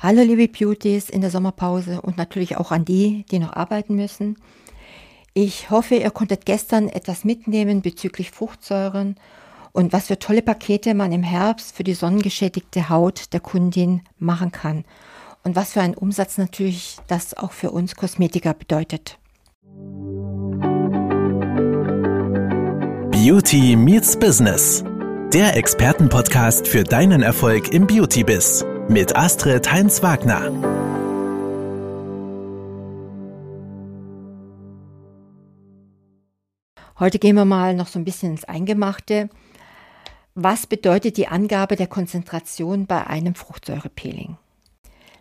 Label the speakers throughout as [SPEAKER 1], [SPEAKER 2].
[SPEAKER 1] Hallo liebe Beauties in der Sommerpause und natürlich auch an die, die noch arbeiten müssen. Ich hoffe, ihr konntet gestern etwas mitnehmen bezüglich Fruchtsäuren und was für tolle Pakete man im Herbst für die sonnengeschädigte Haut der Kundin machen kann und was für einen Umsatz natürlich das auch für uns Kosmetiker bedeutet.
[SPEAKER 2] Beauty meets Business. Der Expertenpodcast für deinen Erfolg im Beauty-Biss mit Astrid Heinz-Wagner.
[SPEAKER 1] Heute gehen wir mal noch so ein bisschen ins Eingemachte. Was bedeutet die Angabe der Konzentration bei einem Fruchtsäurepeeling?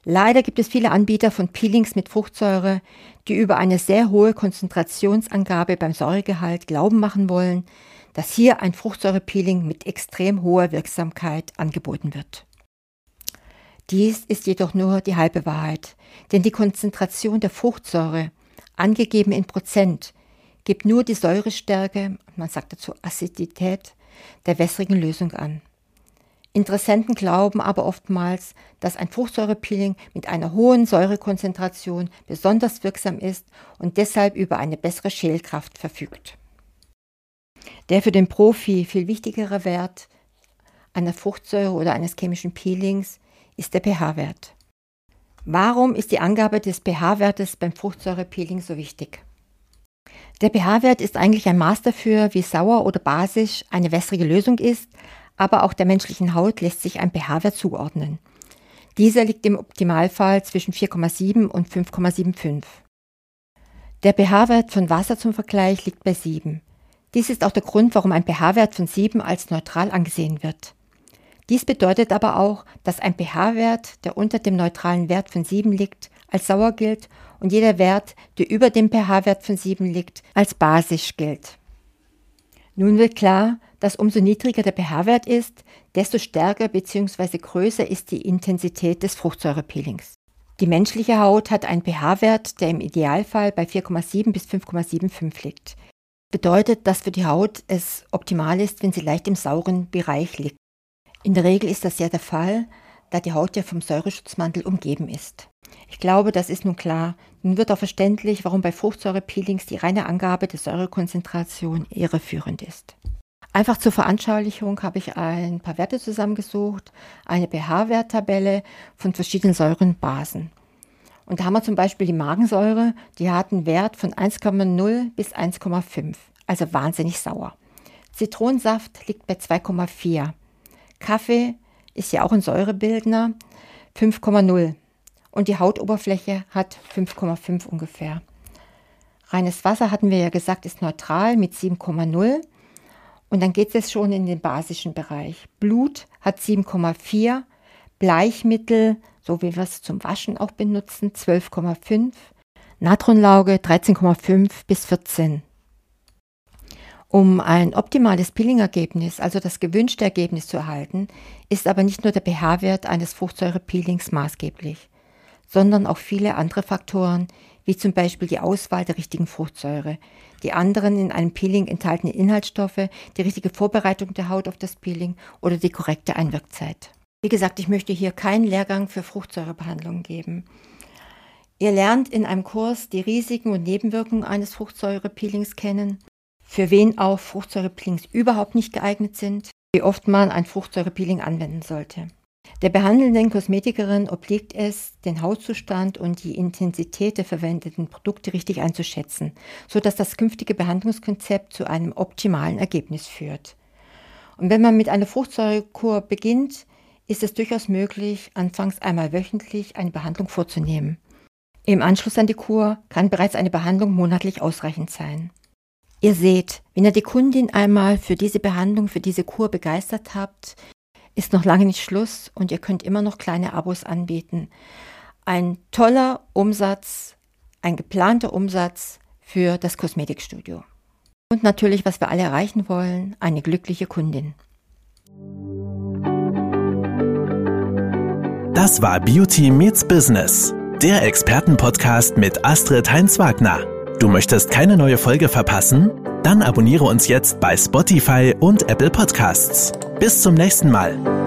[SPEAKER 1] Leider gibt es viele Anbieter von Peelings mit Fruchtsäure, die über eine sehr hohe Konzentrationsangabe beim Säuregehalt glauben machen wollen, dass hier ein Fruchtsäurepeeling mit extrem hoher Wirksamkeit angeboten wird. Dies ist jedoch nur die halbe Wahrheit, denn die Konzentration der Fruchtsäure, angegeben in Prozent, gibt nur die Säurestärke, man sagt dazu Acidität, der wässrigen Lösung an. Interessenten glauben aber oftmals, dass ein Fruchtsäurepeeling mit einer hohen Säurekonzentration besonders wirksam ist und deshalb über eine bessere Schälkraft verfügt. Der für den Profi viel wichtigere Wert einer Fruchtsäure oder eines chemischen Peelings ist der pH-Wert. Warum ist die Angabe des pH-Wertes beim Fruchtsäurepeeling so wichtig? Der pH-Wert ist eigentlich ein Maß dafür, wie sauer oder basisch eine wässrige Lösung ist, aber auch der menschlichen Haut lässt sich ein pH-Wert zuordnen. Dieser liegt im Optimalfall zwischen 4,7 und 5,75. Der pH-Wert von Wasser zum Vergleich liegt bei 7. Dies ist auch der Grund, warum ein pH-Wert von 7 als neutral angesehen wird. Dies bedeutet aber auch, dass ein pH-Wert, der unter dem neutralen Wert von 7 liegt, als sauer gilt und jeder Wert, der über dem pH-Wert von 7 liegt, als basisch gilt. Nun wird klar, dass umso niedriger der pH-Wert ist, desto stärker bzw. größer ist die Intensität des Fruchtsäurepeelings. Die menschliche Haut hat einen pH-Wert, der im Idealfall bei 4,7 bis 5,75 liegt. Bedeutet, dass für die Haut es optimal ist, wenn sie leicht im sauren Bereich liegt. In der Regel ist das ja der Fall, da die Haut ja vom Säureschutzmantel umgeben ist. Ich glaube, das ist nun klar. Nun wird auch verständlich, warum bei Fruchtsäurepeelings die reine Angabe der Säurekonzentration irreführend ist. Einfach zur Veranschaulichung habe ich ein paar Werte zusammengesucht, eine pH-Werttabelle von verschiedenen Säurenbasen. Und da haben wir zum Beispiel die Magensäure, die hat einen Wert von 1,0 bis 1,5, also wahnsinnig sauer. Zitronensaft liegt bei 2,4. Kaffee ist ja auch ein Säurebildner, 5,0. Und die Hautoberfläche hat 5,5 ungefähr. Reines Wasser hatten wir ja gesagt, ist neutral mit 7,0. Und dann geht es schon in den basischen Bereich. Blut hat 7,4, Bleichmittel, so wie wir es zum Waschen auch benutzen, 12,5, Natronlauge 13,5 bis 14. Um ein optimales Peeling-Ergebnis, also das gewünschte Ergebnis zu erhalten, ist aber nicht nur der pH-Wert eines Fruchtsäurepeelings maßgeblich, sondern auch viele andere Faktoren, wie zum Beispiel die Auswahl der richtigen Fruchtsäure, die anderen in einem Peeling enthaltenen Inhaltsstoffe, die richtige Vorbereitung der Haut auf das Peeling oder die korrekte Einwirkzeit. Wie gesagt, ich möchte hier keinen Lehrgang für Fruchtsäurebehandlung geben. Ihr lernt in einem Kurs die Risiken und Nebenwirkungen eines Fruchtsäurepeelings kennen für wen auch Fruchtsäurepeelings überhaupt nicht geeignet sind, wie oft man ein Fruchtsäurepeeling anwenden sollte. Der behandelnden Kosmetikerin obliegt es, den Hautzustand und die Intensität der verwendeten Produkte richtig einzuschätzen, sodass das künftige Behandlungskonzept zu einem optimalen Ergebnis führt. Und wenn man mit einer Fruchtsäurekur beginnt, ist es durchaus möglich, anfangs einmal wöchentlich eine Behandlung vorzunehmen. Im Anschluss an die Kur kann bereits eine Behandlung monatlich ausreichend sein. Ihr seht, wenn ihr die Kundin einmal für diese Behandlung, für diese Kur begeistert habt, ist noch lange nicht Schluss und ihr könnt immer noch kleine Abos anbieten. Ein toller Umsatz, ein geplanter Umsatz für das Kosmetikstudio. Und natürlich, was wir alle erreichen wollen, eine glückliche Kundin.
[SPEAKER 2] Das war Beauty Meets Business, der Expertenpodcast mit Astrid Heinz-Wagner. Du möchtest keine neue Folge verpassen? Dann abonniere uns jetzt bei Spotify und Apple Podcasts. Bis zum nächsten Mal.